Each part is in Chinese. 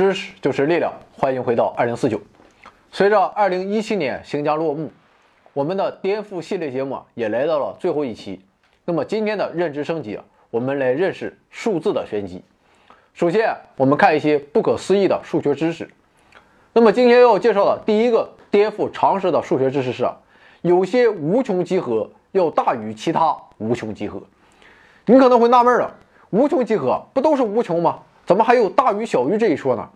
知识就是力量，欢迎回到二零四九。随着二零一七年行将落幕，我们的颠覆系列节目也来到了最后一期。那么今天的认知升级，我们来认识数字的玄机。首先，我们看一些不可思议的数学知识。那么今天要介绍的第一个颠覆常识的数学知识是：有些无穷集合要大于其他无穷集合。你可能会纳闷了，无穷集合不都是无穷吗？怎么还有大于小于这一说呢？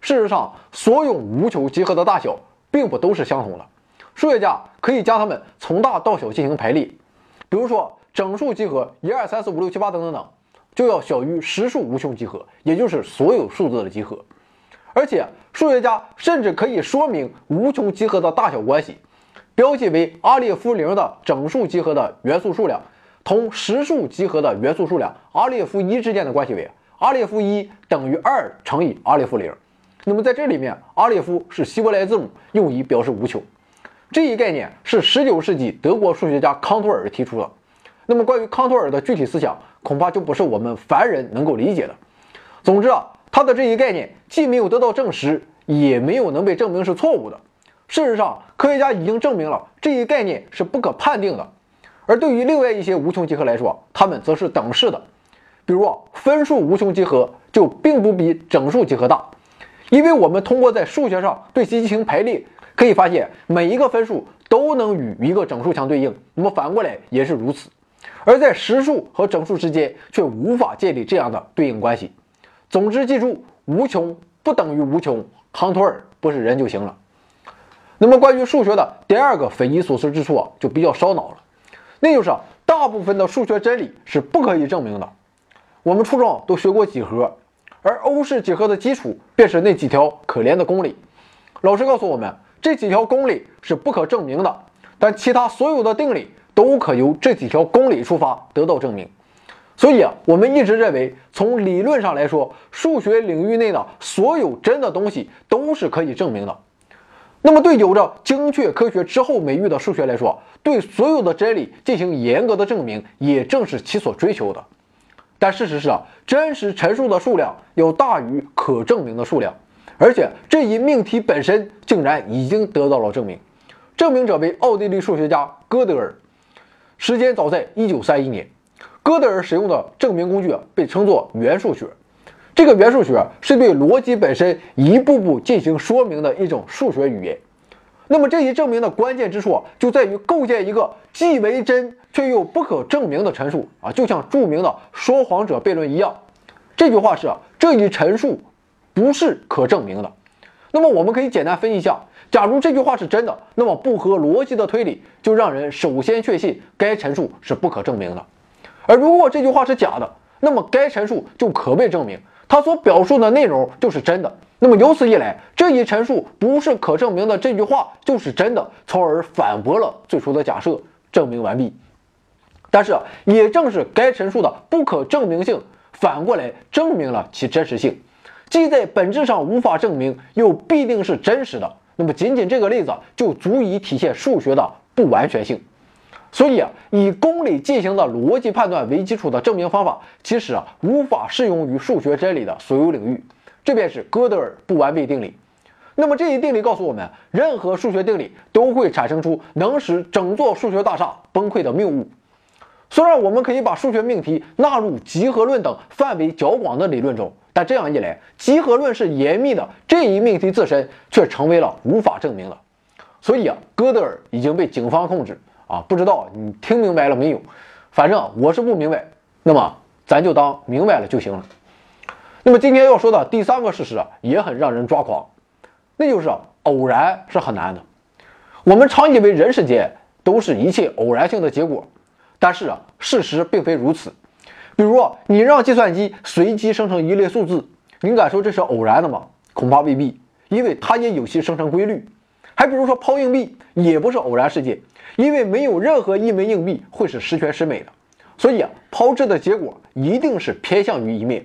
事实上，所有无穷集合的大小并不都是相同的。数学家可以将它们从大到小进行排列。比如说，整数集合一二三四五六七八等等等，就要小于实数无穷集合，也就是所有数字的集合。而且，数学家甚至可以说明无穷集合的大小关系，标记为阿列夫零的整数集合的元素数量同实数集合的元素数量阿列夫一之间的关系为。阿列夫一等于二乘以阿列夫零，那么在这里面，阿列夫是希伯来字母，用以表示无穷。这一概念是19世纪德国数学家康托尔提出的。那么关于康托尔的具体思想，恐怕就不是我们凡人能够理解的。总之啊，他的这一概念既没有得到证实，也没有能被证明是错误的。事实上，科学家已经证明了这一概念是不可判定的。而对于另外一些无穷集合来说，它们则是等式的。比如啊分数无穷集合就并不比整数集合大，因为我们通过在数学上对其进行排列，可以发现每一个分数都能与一个整数相对应。那么反过来也是如此，而在实数和整数之间却无法建立这样的对应关系。总之，记住无穷不等于无穷，康托尔不是人就行了。那么关于数学的第二个匪夷所思之处啊，就比较烧脑了，那就是大部分的数学真理是不可以证明的。我们初中都学过几何，而欧式几何的基础便是那几条可怜的公理。老师告诉我们，这几条公理是不可证明的，但其他所有的定理都可由这几条公理出发得到证明。所以啊，我们一直认为，从理论上来说，数学领域内的所有真的东西都是可以证明的。那么，对有着精确科学之后美誉的数学来说，对所有的真理进行严格的证明，也正是其所追求的。但事实是啊，真实陈述的数量要大于可证明的数量，而且这一命题本身竟然已经得到了证明。证明者为奥地利数学家哥德尔，时间早在1931年。哥德尔使用的证明工具被称作元数学。这个元数学是对逻辑本身一步步进行说明的一种数学语言。那么这一证明的关键之处啊就在于构建一个既为真却又不可证明的陈述啊，就像著名的说谎者悖论一样。这句话是这一陈述不是可证明的。那么我们可以简单分析一下：假如这句话是真的，那么不合逻辑的推理就让人首先确信该陈述是不可证明的；而如果这句话是假的，那么该陈述就可被证明。它所表述的内容就是真的，那么由此一来，这一陈述不是可证明的这句话就是真的，从而反驳了最初的假设，证明完毕。但是也正是该陈述的不可证明性，反过来证明了其真实性，既在本质上无法证明，又必定是真实的。那么仅仅这个例子就足以体现数学的不完全性。所以啊，以公理进行的逻辑判断为基础的证明方法，其实啊无法适用于数学真理的所有领域。这便是哥德尔不完备定理。那么这一定理告诉我们，任何数学定理都会产生出能使整座数学大厦崩溃的谬误。虽然我们可以把数学命题纳入集合论等范围较广的理论中，但这样一来，集合论是严密的这一命题自身却成为了无法证明的。所以啊，哥德尔已经被警方控制。啊，不知道你听明白了没有？反正我是不明白，那么咱就当明白了就行了。那么今天要说的第三个事实啊，也很让人抓狂，那就是偶然是很难的。我们常以为人世间都是一切偶然性的结果，但是啊，事实并非如此。比如你让计算机随机生成一列数字，你敢说这是偶然的吗？恐怕未必，因为它也有其生成规律。还比如说抛硬币，也不是偶然事件。因为没有任何一枚硬币会是十全十美的，所以啊，抛掷的结果一定是偏向于一面。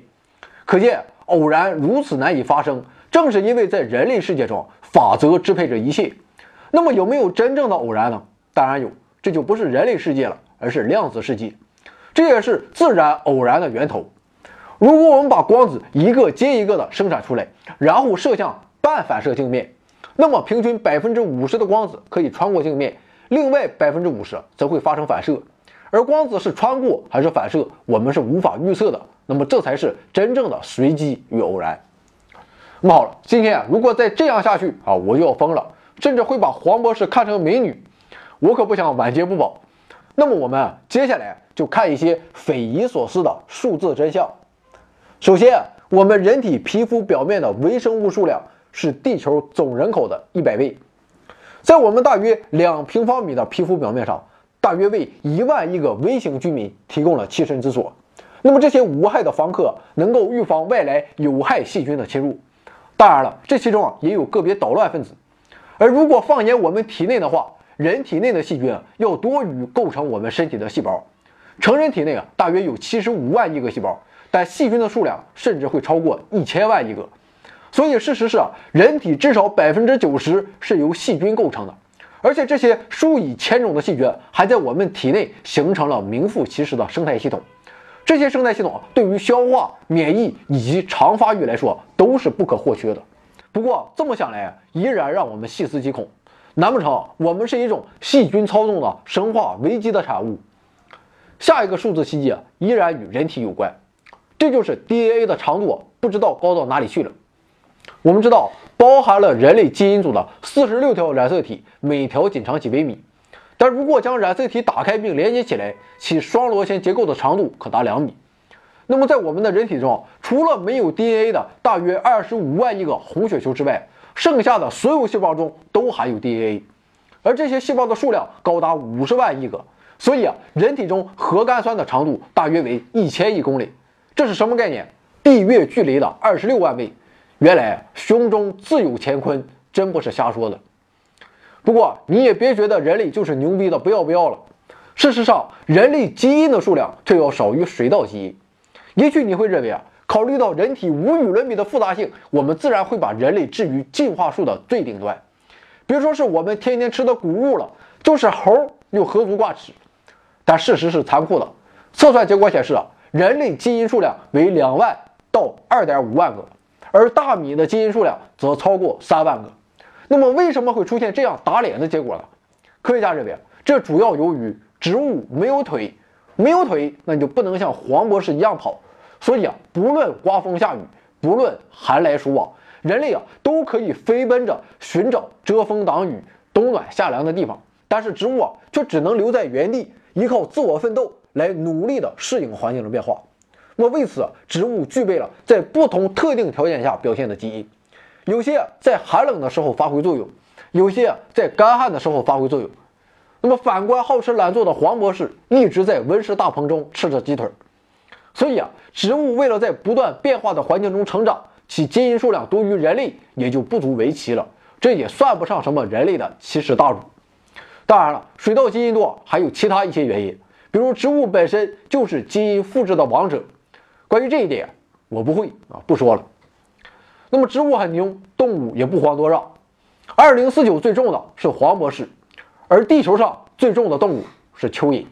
可见偶然如此难以发生，正是因为在人类世界中，法则支配着一切。那么有没有真正的偶然呢？当然有，这就不是人类世界了，而是量子世界，这也是自然偶然的源头。如果我们把光子一个接一个的生产出来，然后射向半反射镜面，那么平均百分之五十的光子可以穿过镜面，另外百分之五十则会发生反射。而光子是穿过还是反射，我们是无法预测的。那么这才是真正的随机与偶然。那么好了，今天啊，如果再这样下去啊，我就要疯了，甚至会把黄博士看成美女。我可不想晚节不保。那么我们啊接下来就看一些匪夷所思的数字真相。首先，我们人体皮肤表面的微生物数量是地球总人口的一百倍，在我们大约两平方米的皮肤表面上，大约为一万亿个微型居民提供了栖身之所。那么这些无害的房客能够预防外来有害细菌的侵入。当然了，这其中啊也有个别捣乱分子。而如果放眼我们体内的话，人体内的细菌啊要多于构成我们身体的细胞。成人体内啊大约有七十五万亿个细胞，但细菌的数量甚至会超过一千万亿个。所以事实是，人体至少百分之九十是由细菌构成的，而且这些数以千种的细菌还在我们体内形成了名副其实的生态系统。这些生态系统对于消化、免疫以及肠发育来说都是不可或缺的。不过这么想来，依然让我们细思极恐。难不成我们是一种细菌操纵的生化危机的产物？下一个数字奇迹依然与人体有关，这就是 DNA 的长度不知道高到哪里去了。我们知道，包含了人类基因组的四十六条染色体，每条仅长几微米，但如果将染色体打开并连接起来，其双螺旋结构的长度可达两米。那么在我们的人体中，除了没有 DNA 的大约二十五万亿个红血球之外，剩下的所有细胞中都含有 DNA，而这些细胞的数量高达五十万亿个，所以啊，人体中核苷酸的长度大约为一千亿公里，这是什么概念？地月距离的二十六万倍。原来胸中自有乾坤，真不是瞎说的。不过你也别觉得人类就是牛逼的不要不要了，事实上，人类基因的数量却要少于水稻基因。也许你会认为啊。考虑到人体无与伦比的复杂性，我们自然会把人类置于进化树的最顶端。别说是我们天天吃的谷物了，就是猴又何足挂齿？但事实是残酷的，测算结果显示啊，人类基因数量为两万到二点五万个，而大米的基因数量则超过三万个。那么为什么会出现这样打脸的结果呢？科学家认为，这主要由于植物没有腿，没有腿，那你就不能像黄博士一样跑。所以啊，不论刮风下雨，不论寒来暑往，人类啊都可以飞奔着寻找遮风挡雨、冬暖夏凉的地方。但是植物啊却只能留在原地，依靠自我奋斗来努力的适应环境的变化。那么为此，植物具备了在不同特定条件下表现的基因，有些在寒冷的时候发挥作用，有些在干旱的时候发挥作用。那么反观好吃懒做的黄博士，一直在温室大棚中吃着鸡腿。所以啊，植物为了在不断变化的环境中成长，其基因数量多于人类也就不足为奇了。这也算不上什么人类的奇耻大辱。当然了，水稻基因多还有其他一些原因，比如植物本身就是基因复制的王者。关于这一点，我不会啊，不说了。那么植物很牛，动物也不遑多让。二零四九最重的是黄博士，而地球上最重的动物是蚯蚓。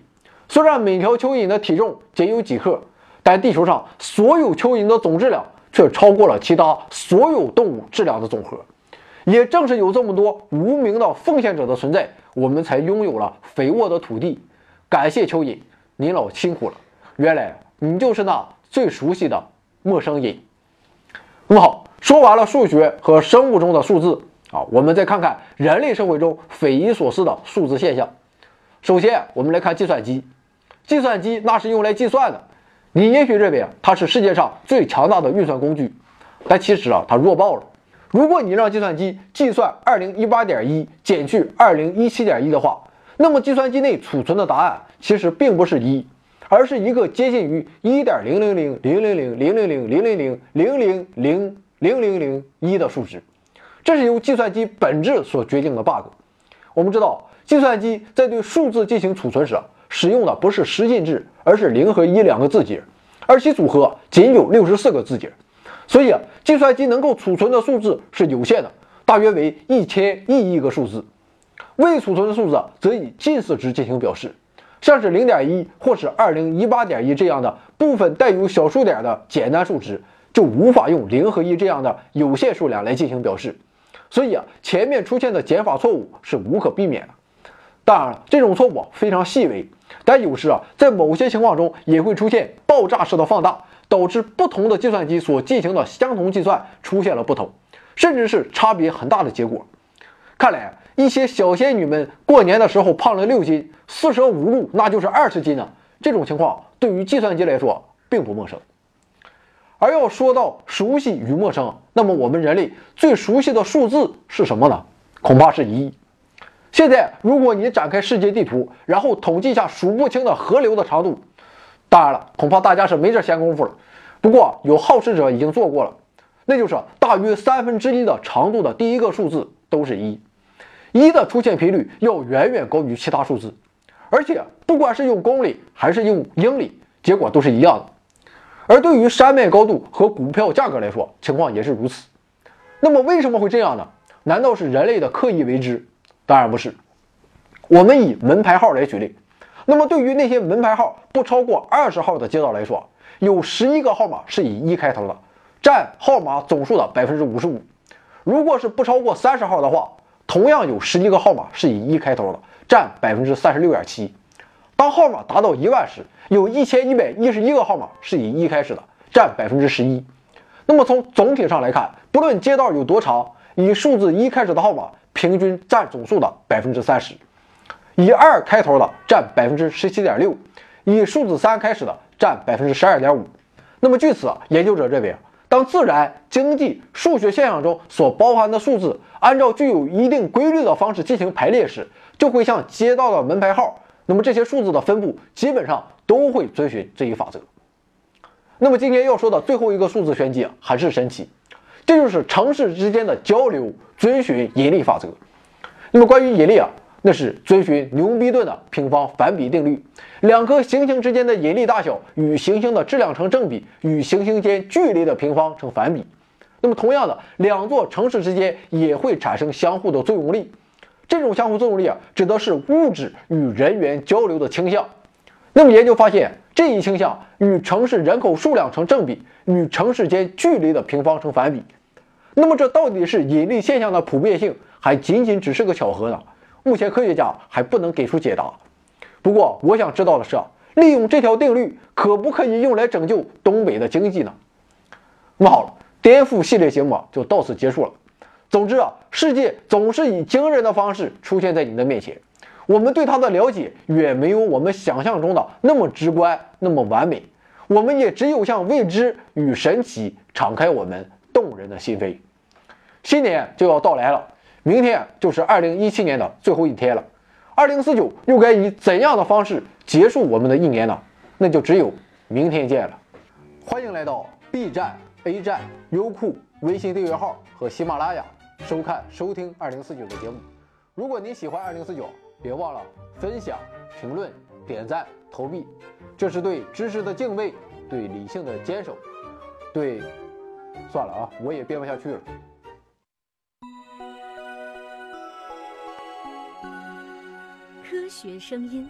虽然每条蚯蚓的体重仅有几克。但地球上所有蚯蚓的总质量却超过了其他所有动物质量的总和。也正是有这么多无名的奉献者的存在，我们才拥有了肥沃的土地。感谢蚯蚓，您老辛苦了。原来你就是那最熟悉的陌生音。那么好，说完了数学和生物中的数字啊，我们再看看人类社会中匪夷所思的数字现象。首先，我们来看计算机。计算机那是用来计算的。你也许认为，它是世界上最强大的运算工具，但其实啊，它弱爆了。如果你让计算机计算二零一八点一减去二零一七点一的话，那么计算机内储存的答案其实并不是一，而是一个接近于一点零零零零零零零零零零零零零零零零零零一的数值。这是由计算机本质所决定的 bug。我们知道，计算机在对数字进行储存时。使用的不是十进制，而是零和一两个字节，而其组合仅有六十四个字节，所以，计算机能够储存的数字是有限的，大约为一千亿亿个数字。未储存的数字则以近似值进行表示。像是零点一或是二零一八点一这样的部分带有小数点的简单数值，就无法用零和一这样的有限数量来进行表示。所以啊，前面出现的减法错误是无可避免的。当然了，这种错误非常细微，但有时啊，在某些情况中也会出现爆炸式的放大，导致不同的计算机所进行的相同计算出现了不同，甚至是差别很大的结果。看来一些小仙女们过年的时候胖了六斤，四舍五入那就是二十斤呢。这种情况对于计算机来说并不陌生。而要说到熟悉与陌生，那么我们人类最熟悉的数字是什么呢？恐怕是一。现在，如果你展开世界地图，然后统计一下数不清的河流的长度，当然了，恐怕大家是没这闲工夫了。不过有好事者已经做过了，那就是大约三分之一的长度的第一个数字都是一，一的出现频率要远远高于其他数字，而且不管是用公里还是用英里，结果都是一样的。而对于山脉高度和股票价格来说，情况也是如此。那么为什么会这样呢？难道是人类的刻意为之？当然不是。我们以门牌号来举例，那么对于那些门牌号不超过二十号的街道来说，有十一个号码是以一开头的，占号码总数的百分之五十五。如果是不超过三十号的话，同样有十一个号码是以一开头的，占百分之三十六点七。当号码达到一万时，有一千一百一十一个号码是以一开始的，占百分之十一。那么从总体上来看，不论街道有多长，以数字一开始的号码平均占总数的百分之三十，以二开头的占百分之十七点六，以数字三开始的占百分之十二点五。那么据此，研究者认为，当自然、经济、数学现象中所包含的数字按照具有一定规律的方式进行排列时，就会像街道的门牌号。那么这些数字的分布基本上都会遵循这一法则。那么今天要说的最后一个数字玄机很是神奇，这就是城市之间的交流遵循引力法则。那么关于引力啊，那是遵循牛逼顿的平方反比定律，两颗行星之间的引力大小与行星的质量成正比，与行星间距离的平方成反比。那么同样的，两座城市之间也会产生相互的作用力。这种相互作用力啊，指的是物质与人员交流的倾向。那么研究发现，这一倾向与城市人口数量成正比，与城市间距离的平方成反比。那么这到底是引力现象的普遍性，还仅仅只是个巧合呢？目前科学家还不能给出解答。不过我想知道的是，利用这条定律可不可以用来拯救东北的经济呢？那么好了，颠覆系列节目就到此结束了。总之啊，世界总是以惊人的方式出现在你的面前，我们对它的了解远没有我们想象中的那么直观、那么完美。我们也只有向未知与神奇敞开我们动人的心扉。新年就要到来了，明天就是二零一七年的最后一天了。二零四九又该以怎样的方式结束我们的一年呢？那就只有明天见了。欢迎来到 B 站、A 站、优酷、微信订阅号和喜马拉雅。收看、收听二零四九的节目。如果您喜欢二零四九，别忘了分享、评论、点赞、投币，这是对知识的敬畏，对理性的坚守，对……算了啊，我也编不下去了。科学声音。